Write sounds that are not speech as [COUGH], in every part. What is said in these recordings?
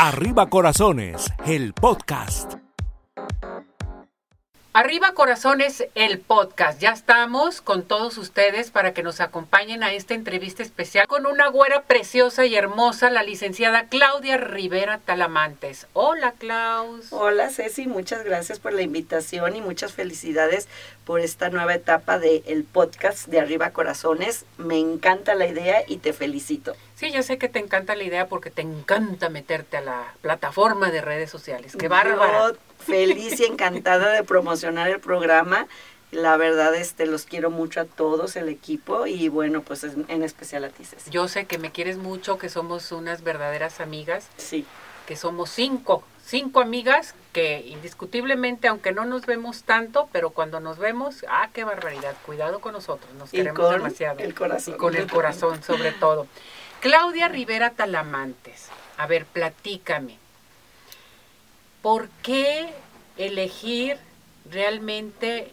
Arriba Corazones, el podcast. Arriba Corazones, el podcast. Ya estamos con todos ustedes para que nos acompañen a esta entrevista especial con una güera preciosa y hermosa, la licenciada Claudia Rivera Talamantes. Hola, Klaus. Hola, Ceci. Muchas gracias por la invitación y muchas felicidades por esta nueva etapa del el podcast de Arriba Corazones. Me encanta la idea y te felicito. Sí, yo sé que te encanta la idea porque te encanta meterte a la plataforma de redes sociales. ¡Qué bárbara! Feliz y encantada de promocionar el programa. La verdad, este, los quiero mucho a todos, el equipo, y bueno, pues en especial a ti, Ceci. Yo sé que me quieres mucho, que somos unas verdaderas amigas. Sí. Que somos cinco, cinco amigas que indiscutiblemente, aunque no nos vemos tanto, pero cuando nos vemos, ah, qué barbaridad, cuidado con nosotros, nos queremos demasiado. El corazón. Y con el corazón, sobre todo. Claudia Rivera Talamantes, a ver, platícame. ¿Por qué elegir realmente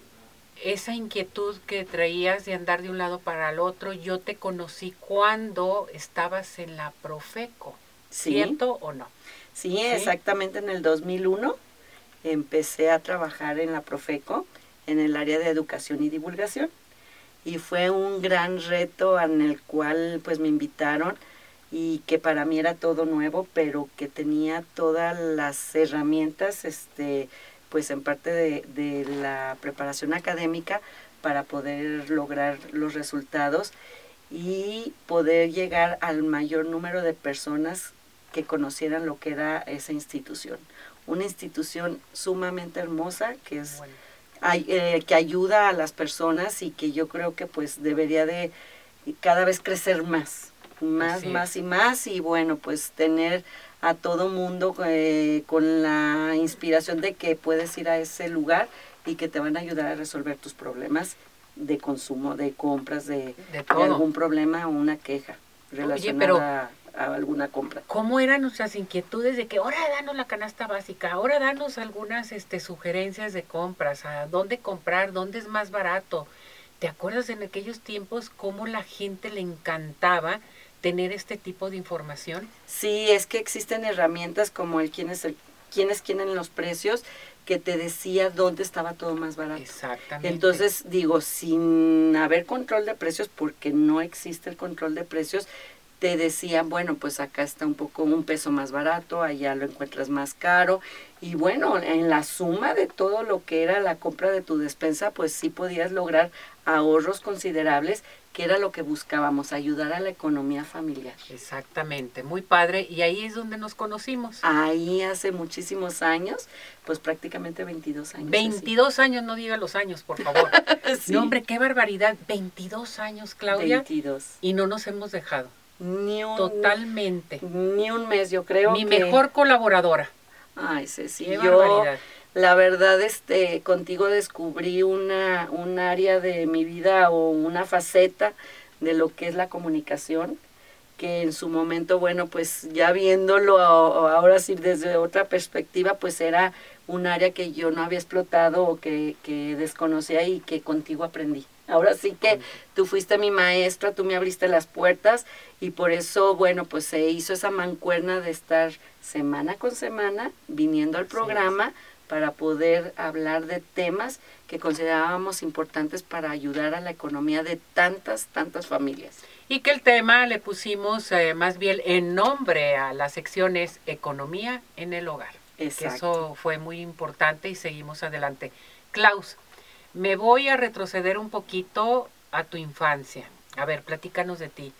esa inquietud que traías de andar de un lado para el otro? Yo te conocí cuando estabas en la Profeco, ¿cierto o no? Sí, exactamente en el 2001 empecé a trabajar en la Profeco, en el área de educación y divulgación. Y fue un gran reto en el cual pues me invitaron y que para mí era todo nuevo, pero que tenía todas las herramientas, este, pues en parte de, de la preparación académica para poder lograr los resultados y poder llegar al mayor número de personas que conocieran lo que era esa institución. Una institución sumamente hermosa que es eh, que ayuda a las personas y que yo creo que pues debería de cada vez crecer más más, más y más y bueno, pues tener a todo mundo eh, con la inspiración de que puedes ir a ese lugar y que te van a ayudar a resolver tus problemas de consumo, de compras, de, algún problema o una queja relacionada a, alguna compra. ¿Cómo eran nuestras inquietudes de que ahora danos la canasta básica, ahora danos algunas este, sugerencias de compras, a dónde comprar, dónde es más barato? ¿Te acuerdas en aquellos tiempos cómo la gente le encantaba tener este tipo de información? Sí, es que existen herramientas como el quién es el quién es quién en los precios que te decía dónde estaba todo más barato. Exactamente. Entonces, digo, sin haber control de precios, porque no existe el control de precios, te decían, bueno, pues acá está un poco un peso más barato, allá lo encuentras más caro. Y bueno, en la suma de todo lo que era la compra de tu despensa, pues sí podías lograr ahorros considerables que era lo que buscábamos, ayudar a la economía familiar. Exactamente, muy padre. Y ahí es donde nos conocimos. Ahí hace muchísimos años, pues prácticamente 22 años. 22 años, no diga los años, por favor. [LAUGHS] No, hombre, qué barbaridad. 22 años, Claudia. 22. Y no nos hemos dejado. Ni un, Totalmente. Ni un mes, yo creo. Mi mejor colaboradora. Ay, Ceci, qué barbaridad la verdad este contigo descubrí una un área de mi vida o una faceta de lo que es la comunicación que en su momento bueno pues ya viéndolo ahora sí desde otra perspectiva pues era un área que yo no había explotado o que, que desconocía y que contigo aprendí. Ahora sí que tú fuiste mi maestra tú me abriste las puertas y por eso bueno pues se hizo esa mancuerna de estar semana con semana viniendo al programa para poder hablar de temas que considerábamos importantes para ayudar a la economía de tantas, tantas familias. Y que el tema le pusimos eh, más bien en nombre a las secciones Economía en el Hogar. Exacto. eso fue muy importante y seguimos adelante. Klaus, me voy a retroceder un poquito a tu infancia. A ver, platícanos de ti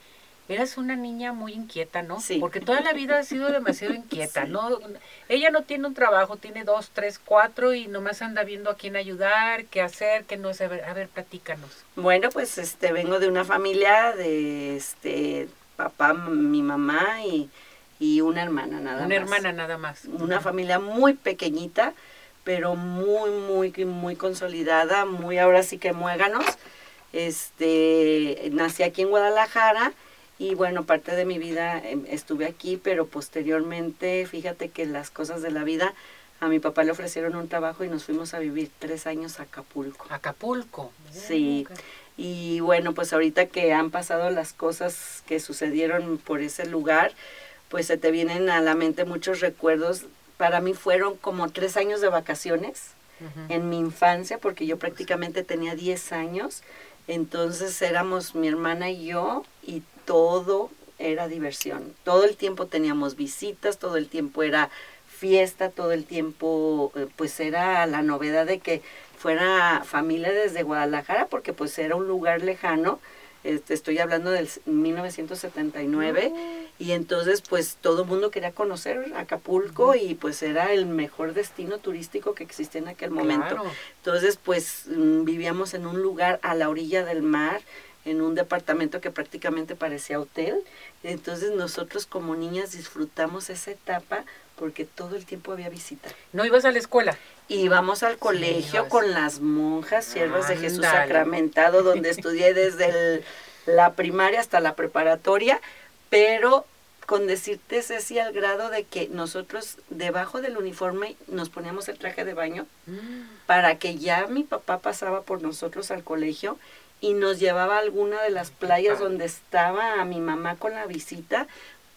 eras una niña muy inquieta, ¿no? Sí. Porque toda la vida ha sido demasiado inquieta, ¿no? Ella no tiene un trabajo, tiene dos, tres, cuatro y nomás anda viendo a quién ayudar, qué hacer, qué no sé. A ver, platícanos. Bueno, pues este vengo de una familia de este papá, mi mamá y, y una hermana nada más. Una hermana nada más. Una familia muy pequeñita, pero muy, muy, muy consolidada, muy ahora sí que muéganos. Este, nací aquí en Guadalajara y bueno, parte de mi vida em, estuve aquí, pero posteriormente, fíjate que las cosas de la vida, a mi papá le ofrecieron un trabajo y nos fuimos a vivir tres años a Acapulco. Acapulco. Sí. Y bueno, pues ahorita que han pasado las cosas que sucedieron por ese lugar, pues se te vienen a la mente muchos recuerdos. Para mí fueron como tres años de vacaciones en mi infancia, porque yo prácticamente tenía 10 años. Entonces éramos mi hermana y yo y todo era diversión. Todo el tiempo teníamos visitas, todo el tiempo era fiesta, todo el tiempo eh, pues era la novedad de que fuera familia desde Guadalajara, porque pues era un lugar lejano. Este, estoy hablando del 1979, y entonces pues todo el mundo quería conocer Acapulco y pues era el mejor destino turístico que existía en aquel momento. Entonces pues mm, vivíamos en un lugar a la orilla del mar, en un departamento que prácticamente parecía hotel. Entonces nosotros como niñas disfrutamos esa etapa porque todo el tiempo había visita. ¿No ibas a la escuela? Íbamos al colegio con las monjas, siervas de Jesús sacramentado, donde [LAUGHS] estudié desde la primaria hasta la preparatoria, pero con decirte, Ceci, al grado de que nosotros debajo del uniforme nos poníamos el traje de baño mm. para que ya mi papá pasaba por nosotros al colegio y nos llevaba a alguna de las playas donde estaba a mi mamá con la visita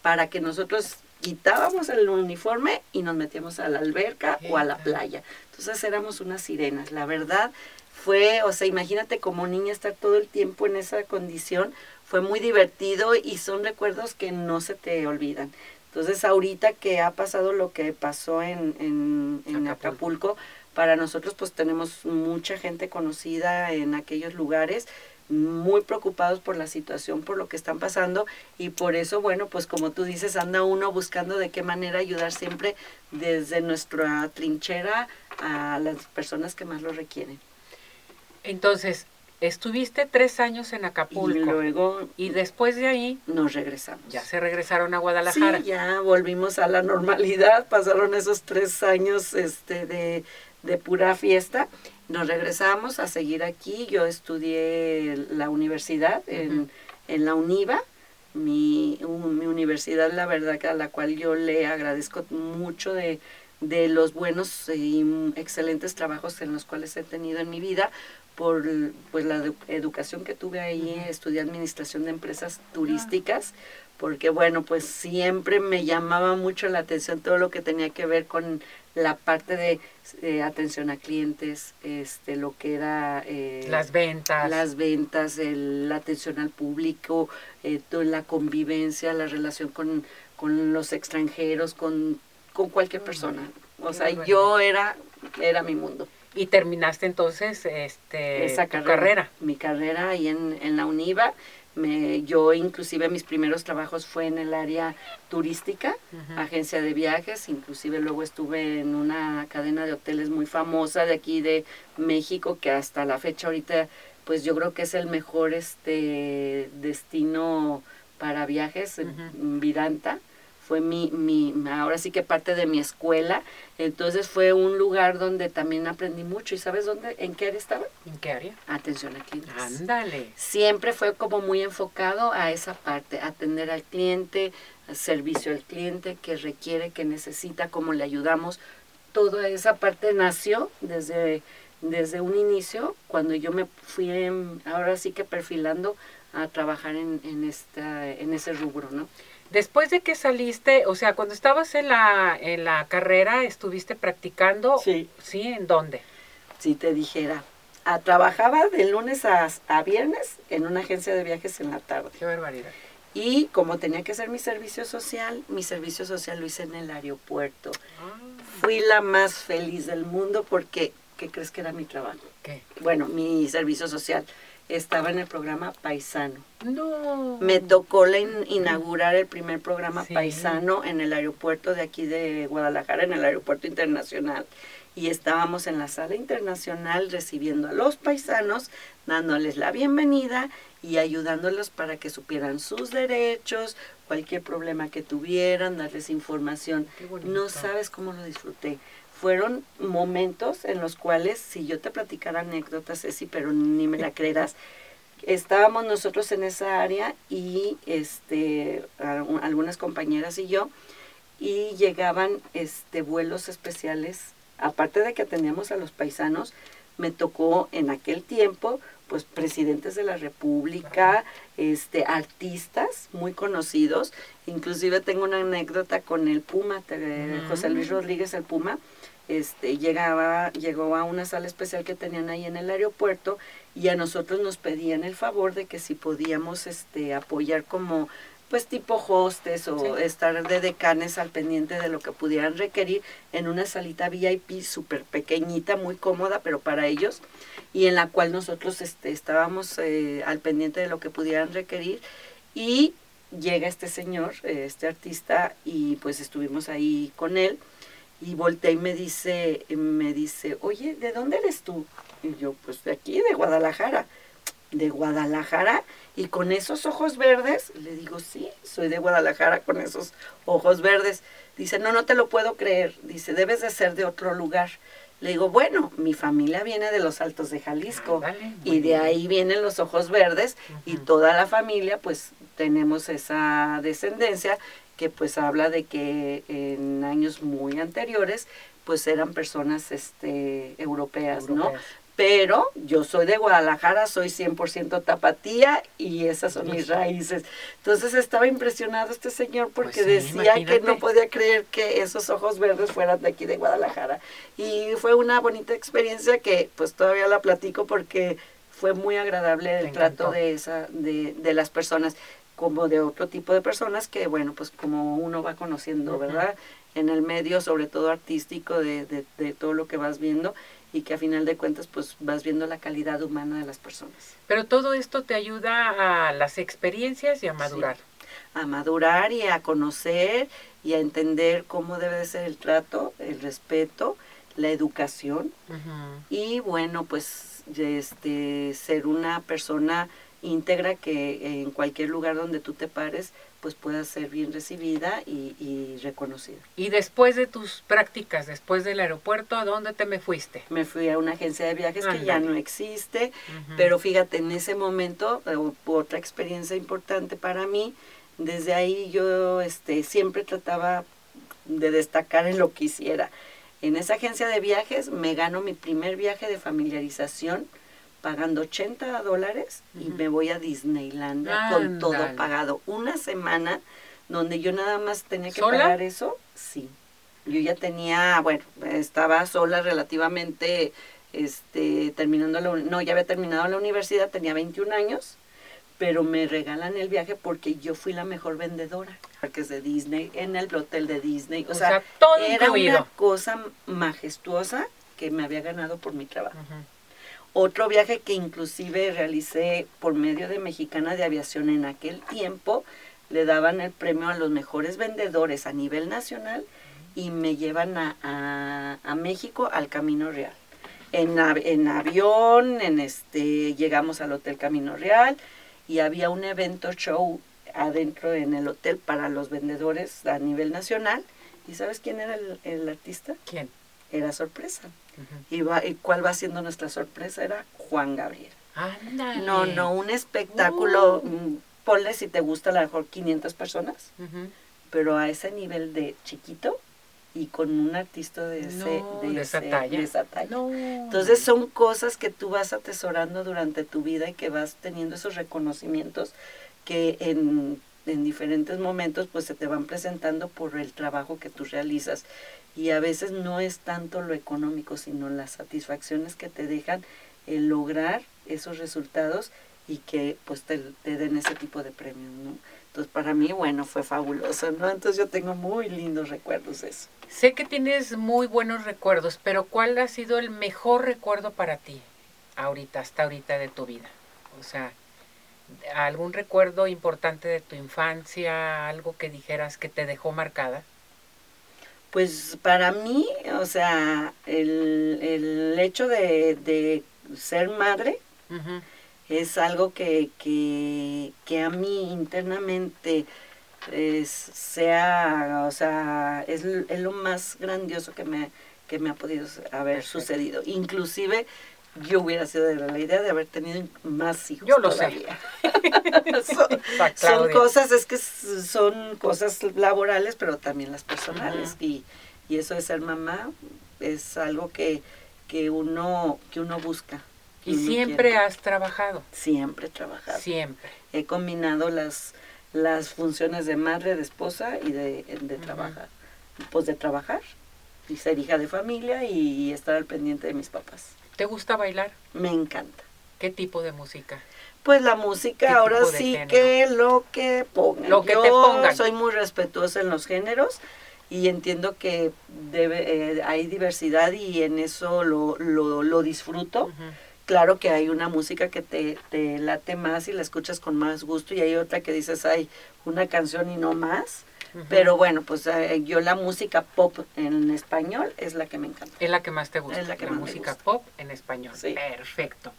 para que nosotros quitábamos el uniforme y nos metíamos a la alberca o a la playa. Entonces éramos unas sirenas. La verdad fue, o sea, imagínate como niña estar todo el tiempo en esa condición. Fue muy divertido y son recuerdos que no se te olvidan. Entonces ahorita que ha pasado lo que pasó en, en, en Acapulco, para nosotros pues tenemos mucha gente conocida en aquellos lugares muy preocupados por la situación, por lo que están pasando y por eso, bueno, pues como tú dices, anda uno buscando de qué manera ayudar siempre desde nuestra trinchera a las personas que más lo requieren. Entonces, estuviste tres años en Acapulco. Y luego. Y después de ahí. Nos regresamos. Ya se regresaron a Guadalajara. Sí, ya volvimos a la normalidad. Pasaron esos tres años este, de, de pura fiesta nos regresamos a seguir aquí. Yo estudié la universidad en, en la UNIVA, mi, mi, universidad, la verdad, a la cual yo le agradezco mucho de, de los buenos y excelentes trabajos en los cuales he tenido en mi vida, por pues la educación que tuve ahí, estudié administración de empresas turísticas, porque bueno, pues siempre me llamaba mucho la atención todo lo que tenía que ver con la parte de eh, atención a clientes, este, lo que era eh, las ventas, las ventas, la atención al público, eh, toda la convivencia, la relación con, con los extranjeros, con, con cualquier persona. O sea, yo era, era mi mundo. Y terminaste entonces este, Esa carrera, Mi carrera ahí en, en la UNIVA. Me, yo inclusive mis primeros trabajos fue en el área turística, agencia de viajes, inclusive luego estuve en una cadena de hoteles muy famosa de aquí de México que hasta la fecha ahorita pues yo creo que es el mejor este destino para viajes, Vidanta fue mi, mi, ahora sí que parte de mi escuela. Entonces fue un lugar donde también aprendí mucho. ¿Y sabes dónde, en qué área estaba? ¿En qué área? Atención al cliente. Ándale. Siempre fue como muy enfocado a esa parte, atender al cliente, servicio al cliente, que requiere, que necesita, cómo le ayudamos. Toda esa parte nació desde, desde un inicio, cuando yo me fui, ahora sí que perfilando a trabajar en, en, esta, en ese rubro, ¿no? Después de que saliste, o sea, cuando estabas en la, en la carrera, ¿estuviste practicando? Sí. ¿Sí? ¿En dónde? Si te dijera, a, trabajaba de lunes a, viernes en una agencia de viajes en la tarde. Qué barbaridad. Y como tenía que hacer mi servicio social, mi servicio social lo hice en el aeropuerto. Ah. Fui la más feliz del mundo porque, ¿qué crees que era mi trabajo? ¿Qué? Bueno, mi servicio social estaba en el programa Paisano. No. Me tocó inaugurar el primer programa Paisano en el aeropuerto de aquí de Guadalajara, en el aeropuerto internacional. Y estábamos en la sala internacional recibiendo a los paisanos, dándoles la bienvenida y ayudándolos para que supieran sus derechos, cualquier problema que tuvieran, darles información. No sabes cómo lo disfruté fueron momentos en los cuales, si yo te platicara anécdotas, Ceci, pero ni me la creerás, estábamos nosotros en esa área y este algunas compañeras y yo y llegaban este vuelos especiales. Aparte de que atendíamos a los paisanos me tocó en aquel tiempo pues presidentes de la República, este artistas muy conocidos, inclusive tengo una anécdota con el Puma, José Luis Rodríguez el Puma, este llegaba llegó a una sala especial que tenían ahí en el aeropuerto y a nosotros nos pedían el favor de que si podíamos este apoyar como pues tipo hostes o Sí. estar de decanes al pendiente de lo que pudieran requerir en una salita VIP súper pequeñita, muy cómoda, pero para ellos, y en la cual nosotros este, estábamos eh, al pendiente de lo que pudieran requerir. Y llega este señor, eh, este artista, y pues estuvimos ahí con él, y volteé y me dice, me dice, oye, ¿de dónde eres tú? Y yo, pues de aquí, de Guadalajara. ¿De Guadalajara? Y con esos ojos verdes, le digo, sí, soy de Guadalajara con esos ojos verdes. Dice, no, no te lo puedo creer. Dice, debes de ser de otro lugar. Le digo, bueno, mi familia viene de los Altos de Jalisco Ándale, y de ahí vienen los ojos verdes y toda la familia pues tenemos esa descendencia que pues habla de que en años muy anteriores pues eran personas este europeas, ¿no? Pero yo soy de Guadalajara, soy 100% tapatía y esas son mis raíces. Entonces estaba impresionado este señor porque Pues sí, decía que imagínate. no podía creer que esos ojos verdes fueran de aquí de Guadalajara. Y fue una bonita experiencia que pues todavía la platico porque fue muy agradable el trato de, esa, de, de las personas como de otro tipo de personas que bueno pues como uno va conociendo. ¿verdad? En el medio sobre todo artístico de, de, de todo lo que vas viendo y que a final de cuentas pues vas viendo la calidad humana de las personas. Pero todo esto te ayuda a las experiencias y a madurar. a madurar y a conocer y a entender cómo debe de ser el trato, el respeto, la educación y bueno, pues este ser una persona íntegra que en cualquier lugar donde tú te pares, pues pueda ser bien recibida y, y reconocida. Y después de tus prácticas, después del aeropuerto, ¿a dónde te me fuiste? Me fui a una agencia de viajes que ya no existe. Pero fíjate, en ese momento, eh, otra experiencia importante para mí, desde ahí yo este, siempre trataba de destacar en lo que hiciera. En esa agencia de viajes me gano mi primer viaje de familiarización pagando 80 dólares y me voy a Disneylandia con todo pagado. Una semana donde yo nada más tenía que ¿Sola? pagar eso, sí. Yo ya tenía, bueno, estaba sola relativamente, este, terminando la, no, ya había terminado la universidad, tenía 21 años, pero me regalan el viaje porque yo fui la mejor vendedora, parques de Disney, en el hotel de Disney, o, O sea, sea, todo era incluido. una cosa majestuosa que me había ganado por mi trabajo. Ujú. Otro viaje que inclusive realicé por medio de Mexicana de Aviación en aquel tiempo, le daban el premio a los mejores vendedores a nivel nacional y me llevan a, a- México al Camino Real. En, en avión, en este, llegamos al Hotel Camino Real y había un evento show adentro en el hotel para los vendedores a nivel nacional. ¿Y sabes quién era el- el artista? ¿Quién? Era sorpresa. ¿Y, va- y cuál va siendo nuestra sorpresa? Era Juan Gabriel. Ándale. No, no, un espectáculo, Uh. mm, ponle si te gusta a lo mejor 500 personas, pero a ese nivel de chiquito y con un artista de, ese, No, de, de esa ese- talla. de esa talla. No. Entonces son cosas que tú vas atesorando durante tu vida y que vas teniendo esos reconocimientos que en, en diferentes momentos pues se te van presentando por el trabajo que tú realizas. Y a veces no es tanto lo económico, sino las satisfacciones que te dejan el lograr esos resultados y que pues te, den ese tipo de premios, ¿no? Entonces para mí, bueno, fue fabuloso, ¿no? Entonces yo tengo muy lindos recuerdos de eso. Sé que tienes muy buenos recuerdos, pero ¿cuál ha sido el mejor recuerdo para ti ahorita, hasta ahorita de tu vida? O sea, algún recuerdo importante de tu infancia, algo que dijeras que te dejó marcada. Pues para mí, o sea, el, el hecho de, de ser madre es algo que, que, que a mí internamente es, sea, o sea, es, es lo más grandioso que me, que me ha podido haber Perfecto. sucedido. Inclusive yo hubiera sido de la idea de haber tenido más hijos. Yo lo sé. todavía. [LAUGHS] [LAUGHS] son, Esa son cosas, es que son cosas laborales, pero también las personales. Y, y eso de ser mamá es algo que, que uno, que uno busca. ¿Y uno siempre quiere. has trabajado? Siempre he trabajado. Siempre. He combinado las, las funciones de madre, de esposa y de, de trabajar. Pues de trabajar y ser hija de familia y estar al pendiente de mis papás. ¿Te gusta bailar? Me encanta. ¿Qué tipo de música? Pues la ¿Qué música, ahora sí género? que lo que pongan. Lo que Yo te pongan. soy muy respetuosa en los géneros y entiendo que debe, eh, hay diversidad y en eso lo, lo, lo disfruto. Claro que hay una música que te, te late más y la escuchas con más gusto y hay otra que dices, hay una canción y no más. Pero bueno, pues eh, yo la música pop en español es la que me encanta. Es la que más te gusta. Es la que más me música gusta. pop en español. Sí. Perfecto.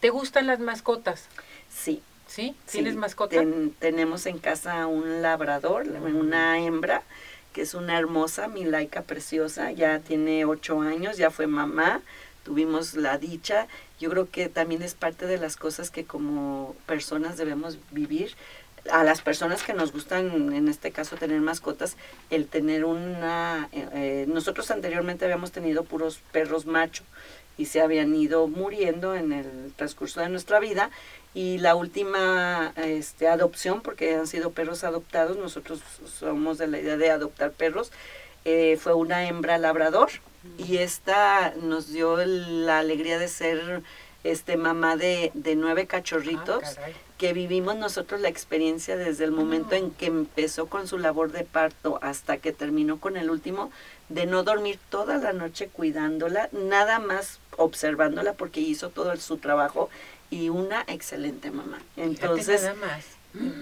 ¿Te gustan las mascotas? Sí. ¿Sí? sí. ¿Tienes mascota? Ten- tenemos en casa un labrador, una hembra, que es una hermosa, mi laica preciosa, ya tiene ocho años, ya fue mamá, tuvimos la dicha. Yo creo que también es parte de las cosas que como personas debemos vivir. A las personas que nos gustan, en este caso, tener mascotas, el tener una... eh, eh, nosotros anteriormente habíamos tenido puros perros macho y se habían ido muriendo en el transcurso de nuestra vida y la última este, adopción, porque han sido perros adoptados, nosotros somos de la idea de adoptar perros, eh, fue una hembra labrador y esta nos dio la alegría de ser este mamá de, de nueve cachorritos Ah, que vivimos nosotros la experiencia desde el momento Ah. en que empezó con su labor de parto hasta que terminó con el último, de no dormir toda la noche cuidándola, nada más observándola porque hizo todo su trabajo y una excelente mamá. Entonces, nada más.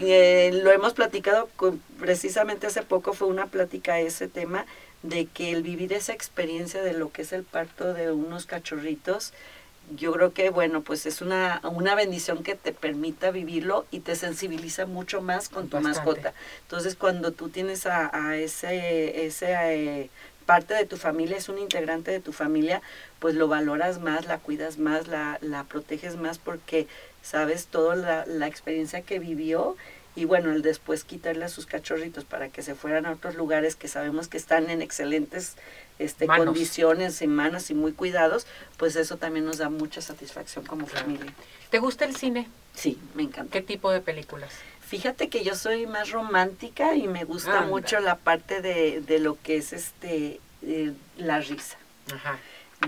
eh, lo hemos platicado con- precisamente hace poco, fue una plática ese tema de que el vivir esa experiencia de lo que es el parto de unos cachorritos, yo creo que bueno, pues es una, una bendición que te permita vivirlo y te sensibiliza mucho más con tu Bastante. mascota. Entonces cuando tú tienes a, a ese, ese eh, parte de tu familia, es un integrante de tu familia, pues lo valoras más, la cuidas más, la, la proteges más porque sabes toda la, la experiencia que vivió y bueno, el después quitarle a sus cachorritos para que se fueran a otros lugares que sabemos que están en excelentes este, Manos. condiciones y manos y muy cuidados, pues eso también nos da mucha satisfacción como Claro. familia. ¿Te gusta el cine? Sí, me encanta. ¿Qué tipo de películas? Fíjate que yo soy más romántica y me gusta Anda. mucho la parte de, de lo que es este eh, la risa. Ajá.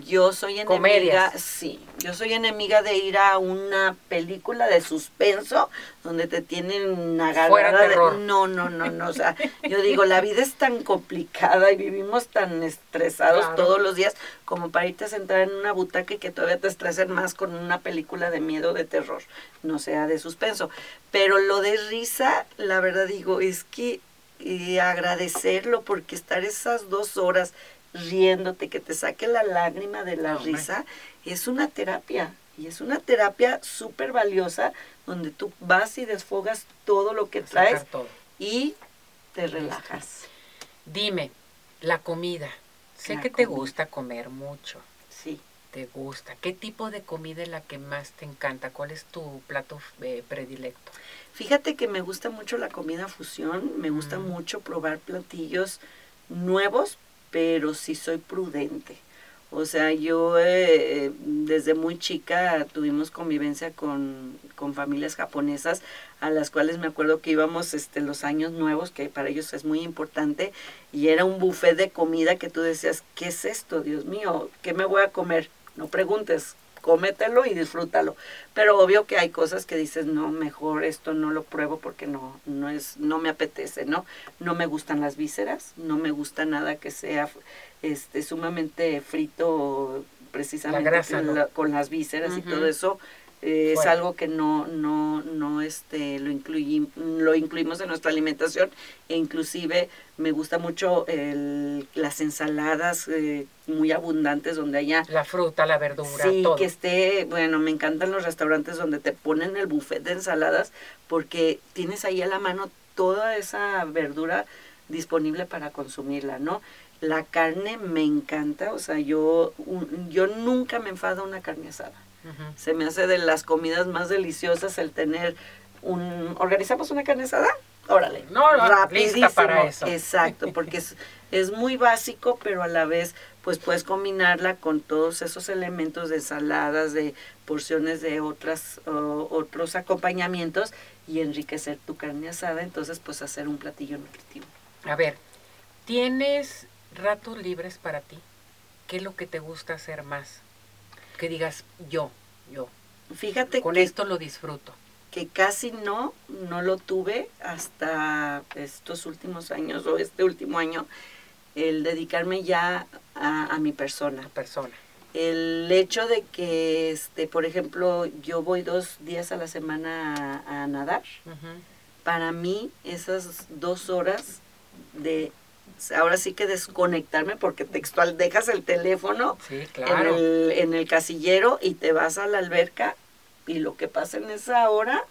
Yo soy enemiga, Comedias. sí, yo soy enemiga de ir a una película de suspenso donde te tienen agarrada. Fuera de- no, no, no, no, o sea, yo digo, la vida es tan complicada y vivimos tan estresados Claro. todos los días como para irte a sentar en una butaca y que todavía te estresen más con una película de miedo, de terror, no sea de suspenso. Pero lo de risa, la verdad digo, es que y agradecerlo porque estar esas dos horas riéndote, que te saque la lágrima de la Hombre. risa, es una terapia. Y es una terapia súper valiosa donde tú vas y desfogas todo lo que traes todo. y te relajas. Dime, la comida. Sé La que te gusta comer mucho. Sí. ¿Te gusta? ¿Qué tipo de comida es la que más te encanta? ¿Cuál es tu plato eh, predilecto? Fíjate que me gusta mucho la comida fusión, me gusta Mm. mucho probar platillos nuevos, pero sí soy prudente. O sea, yo eh, desde muy chica tuvimos convivencia con, con familias japonesas a las cuales me acuerdo que íbamos este, los años nuevos, que para ellos es muy importante, y era un buffet de comida que tú decías, ¿qué es esto, Dios mío? ¿Qué me voy a comer? No preguntes, cómetelo y disfrútalo. Pero obvio que hay cosas que dices, no, mejor esto no lo pruebo porque no, no es, no me apetece, ¿no? No me gustan las vísceras, no me gusta nada que sea este sumamente frito precisamente grasa, con, con las vísceras y todo eso. Eh, es algo que no, no, no este, lo, incluyi- lo incluimos en nuestra alimentación e inclusive me gusta mucho el- las ensaladas eh, muy abundantes donde haya La fruta, la verdura, Sí, todo. que esté, bueno, me encantan los restaurantes donde te ponen el buffet de ensaladas porque tienes ahí a la mano toda esa verdura disponible para consumirla, ¿no? La carne me encanta, o sea, yo, un- yo nunca me enfado una carne asada. Se me hace de las comidas más deliciosas el tener un... ¿Organizamos una carne asada? Órale. No, no, lista rapidísimo. para eso. Exacto, porque es, es muy básico, pero a la vez pues puedes combinarla con todos esos elementos de ensaladas, de porciones de otras, otros acompañamientos y enriquecer tu carne asada, entonces pues hacer un platillo nutritivo. A ver, ¿tienes ratos libres para ti? ¿Qué es lo que te gusta hacer más? Que digas yo, yo. Fíjate Con que, esto lo disfruto. que casi no, no lo tuve hasta estos últimos años o este último año, el dedicarme ya a, a mi persona. La persona. El hecho de que, este, por ejemplo, yo voy dos días a la semana a, a nadar, para mí esas dos horas de, ahora sí que desconectarme, porque textual dejas el teléfono Sí, en, el, en el casillero y te vas a la alberca y lo que pasa en esa hora,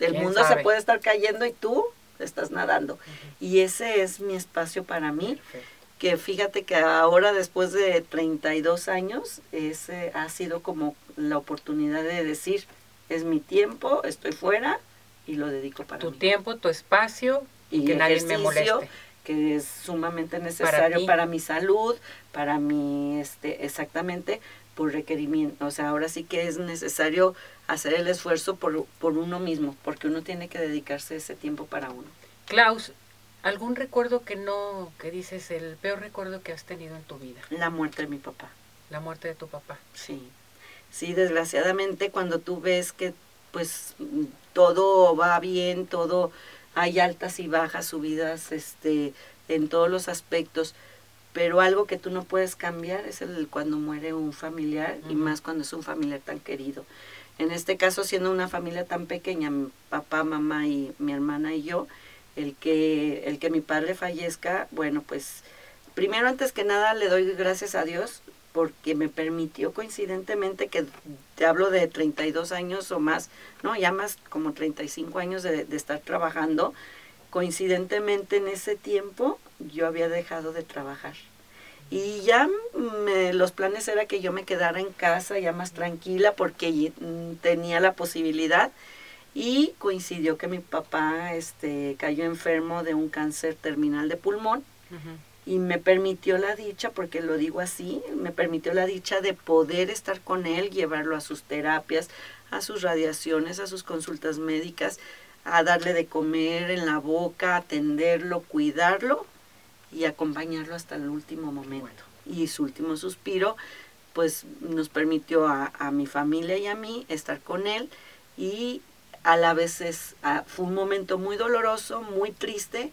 el ¿Quién mundo sabe? se puede estar cayendo y tú estás nadando. Y ese es mi espacio para mí Perfecto. que fíjate que ahora después de 32 años ese ha sido como la oportunidad de decir es mi tiempo, estoy fuera y lo dedico para Tu mí. tiempo, tu espacio y que nadie me moleste. Que es sumamente necesario ti. para, mi salud, para mi este exactamente por requerimiento, o sea, ahora sí que es necesario hacer el esfuerzo por, por uno mismo, porque uno tiene que dedicarse ese tiempo para uno. Klaus, ¿algún recuerdo que no, que dices el peor recuerdo que has tenido en tu vida? La muerte de mi papá. La muerte de tu papá. Sí, sí, desgraciadamente cuando tú ves que pues todo va bien, todo hay altas y bajas, subidas, este, en todos los aspectos, pero algo que tú no puedes cambiar es el cuando muere un familiar y más cuando es un familiar tan querido. En este caso, siendo una familia tan pequeña, mi papá, mamá y mi hermana y yo, el que, el que mi padre fallezca, bueno, pues primero antes que nada le doy gracias a Dios porque me permitió coincidentemente que te hablo de 32 años o más, no, ya más como 35 años de, estar trabajando, coincidentemente en ese tiempo yo había dejado de trabajar. Y ya me- los planes era que yo me quedara en casa ya más tranquila porque mm, tenía la posibilidad y coincidió que mi papá este, cayó enfermo de un cáncer terminal de pulmón Ujú. Y me permitió la dicha, porque lo digo así, me permitió la dicha de poder estar con él, llevarlo a sus terapias, a sus radiaciones, a sus consultas médicas, a darle de comer en la boca, atenderlo, cuidarlo y acompañarlo hasta el último momento. Y su último suspiro, pues nos permitió a, a mi familia y a mí estar con él y a la vez es, ah, fue un momento muy doloroso, muy triste,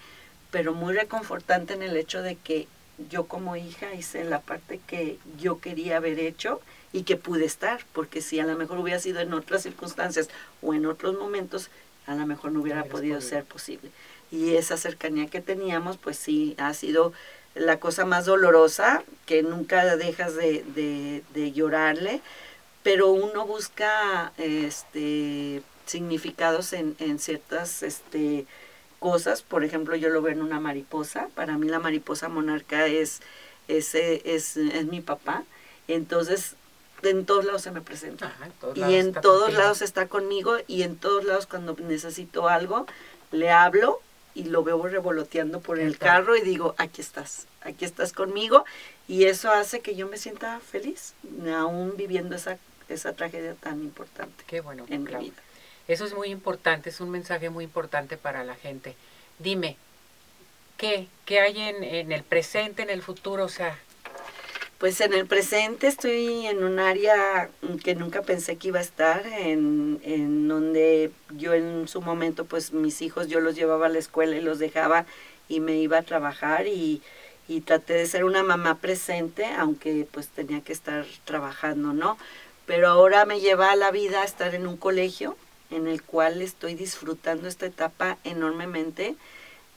pero muy reconfortante en el hecho de que yo como hija hice la parte que yo quería haber hecho y que pude estar, porque si a lo mejor hubiera sido en otras circunstancias o en otros momentos, a lo mejor no hubiera podido ser posible. Y esa cercanía que teníamos, pues sí, ha sido la cosa más dolorosa, que nunca dejas de, de, de llorarle, pero uno busca este significados en, en ciertas este cosas, por ejemplo, yo lo veo en una mariposa, para mí la mariposa monarca es, es, eh, es, es mi papá, entonces en todos lados se me presenta. Ajá, en todos y en todos contigo. lados está conmigo y en todos lados cuando necesito algo, le hablo y lo veo revoloteando por el carro y digo, aquí estás, aquí estás conmigo y eso hace que yo me sienta feliz, aún viviendo esa, esa tragedia tan importante Qué bueno. en mi vida. Eso es muy importante, es un mensaje muy importante para la gente. Dime, ¿qué, qué hay en, en el presente, en el futuro? O sea, Pues en el presente estoy en un área que nunca pensé que iba a estar, en, en donde yo en su momento, pues mis hijos yo los llevaba a la escuela y los dejaba y me iba a trabajar y, y traté de ser una mamá presente, aunque pues tenía que estar trabajando, ¿no? Pero ahora me lleva a la vida a estar en un colegio en el cual estoy disfrutando esta etapa enormemente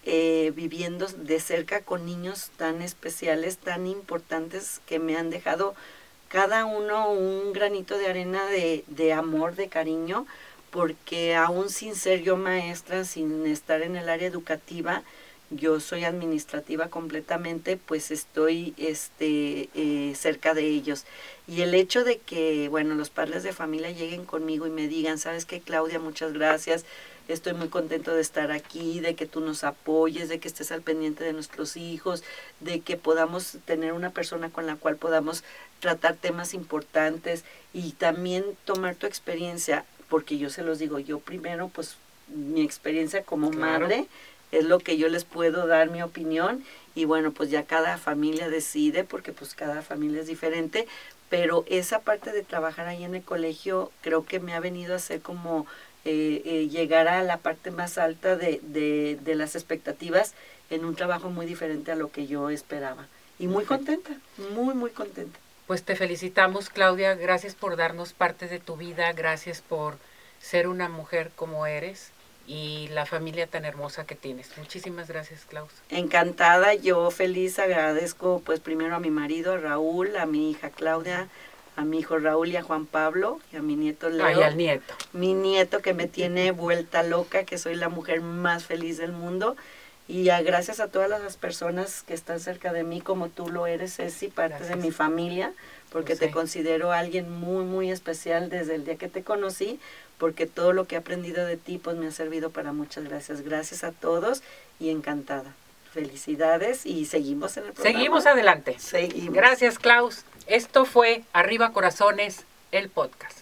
eh, viviendo de cerca con niños tan especiales, tan importantes, que me han dejado cada uno un granito de arena de, de amor, de cariño, porque aún sin ser yo maestra, sin estar en el área educativa, yo soy administrativa completamente, pues estoy este, eh, cerca de ellos. Y el hecho de que, bueno, los padres de familia lleguen conmigo y me digan, ¿sabes qué, Claudia? Muchas gracias estoy muy contento de estar aquí, de que tú nos apoyes, de que estés al pendiente de nuestros hijos, de que podamos tener una persona con la cual podamos tratar temas importantes y también tomar tu experiencia, porque yo se los digo, yo primero, pues mi experiencia como madre es lo que yo les puedo dar mi opinión y bueno, pues ya cada familia decide porque pues cada familia es diferente, pero esa parte de trabajar ahí en el colegio creo que me ha venido a ser como eh, eh, llegar a la parte más alta de, de, de, las expectativas en un trabajo muy diferente a lo que yo esperaba. Y muy contenta, muy, muy contenta. Pues te felicitamos, Claudia. Gracias por darnos parte de tu vida. Gracias por ser una mujer como eres y la familia tan hermosa que tienes. Muchísimas gracias, Klaus. Encantada, yo feliz agradezco pues primero a mi marido, a Raúl, a mi hija Claudia, a mi hijo Raúl y a Juan Pablo y a mi nieto Leo. y al nieto. Mi nieto que me tiene vuelta loca, que soy la mujer más feliz del mundo. Y a, gracias a todas las personas que están cerca de mí, como tú lo eres, Ceci, parte gracias. de mi familia, porque te considero alguien muy, muy especial desde el día que te conocí, porque todo lo que he aprendido de ti pues me ha servido para muchas gracias. Gracias a todos y encantada. Felicidades y seguimos en el programa. Seguimos adelante. Seguimos. Gracias, Klaus. Esto fue Arriba Corazones, el podcast.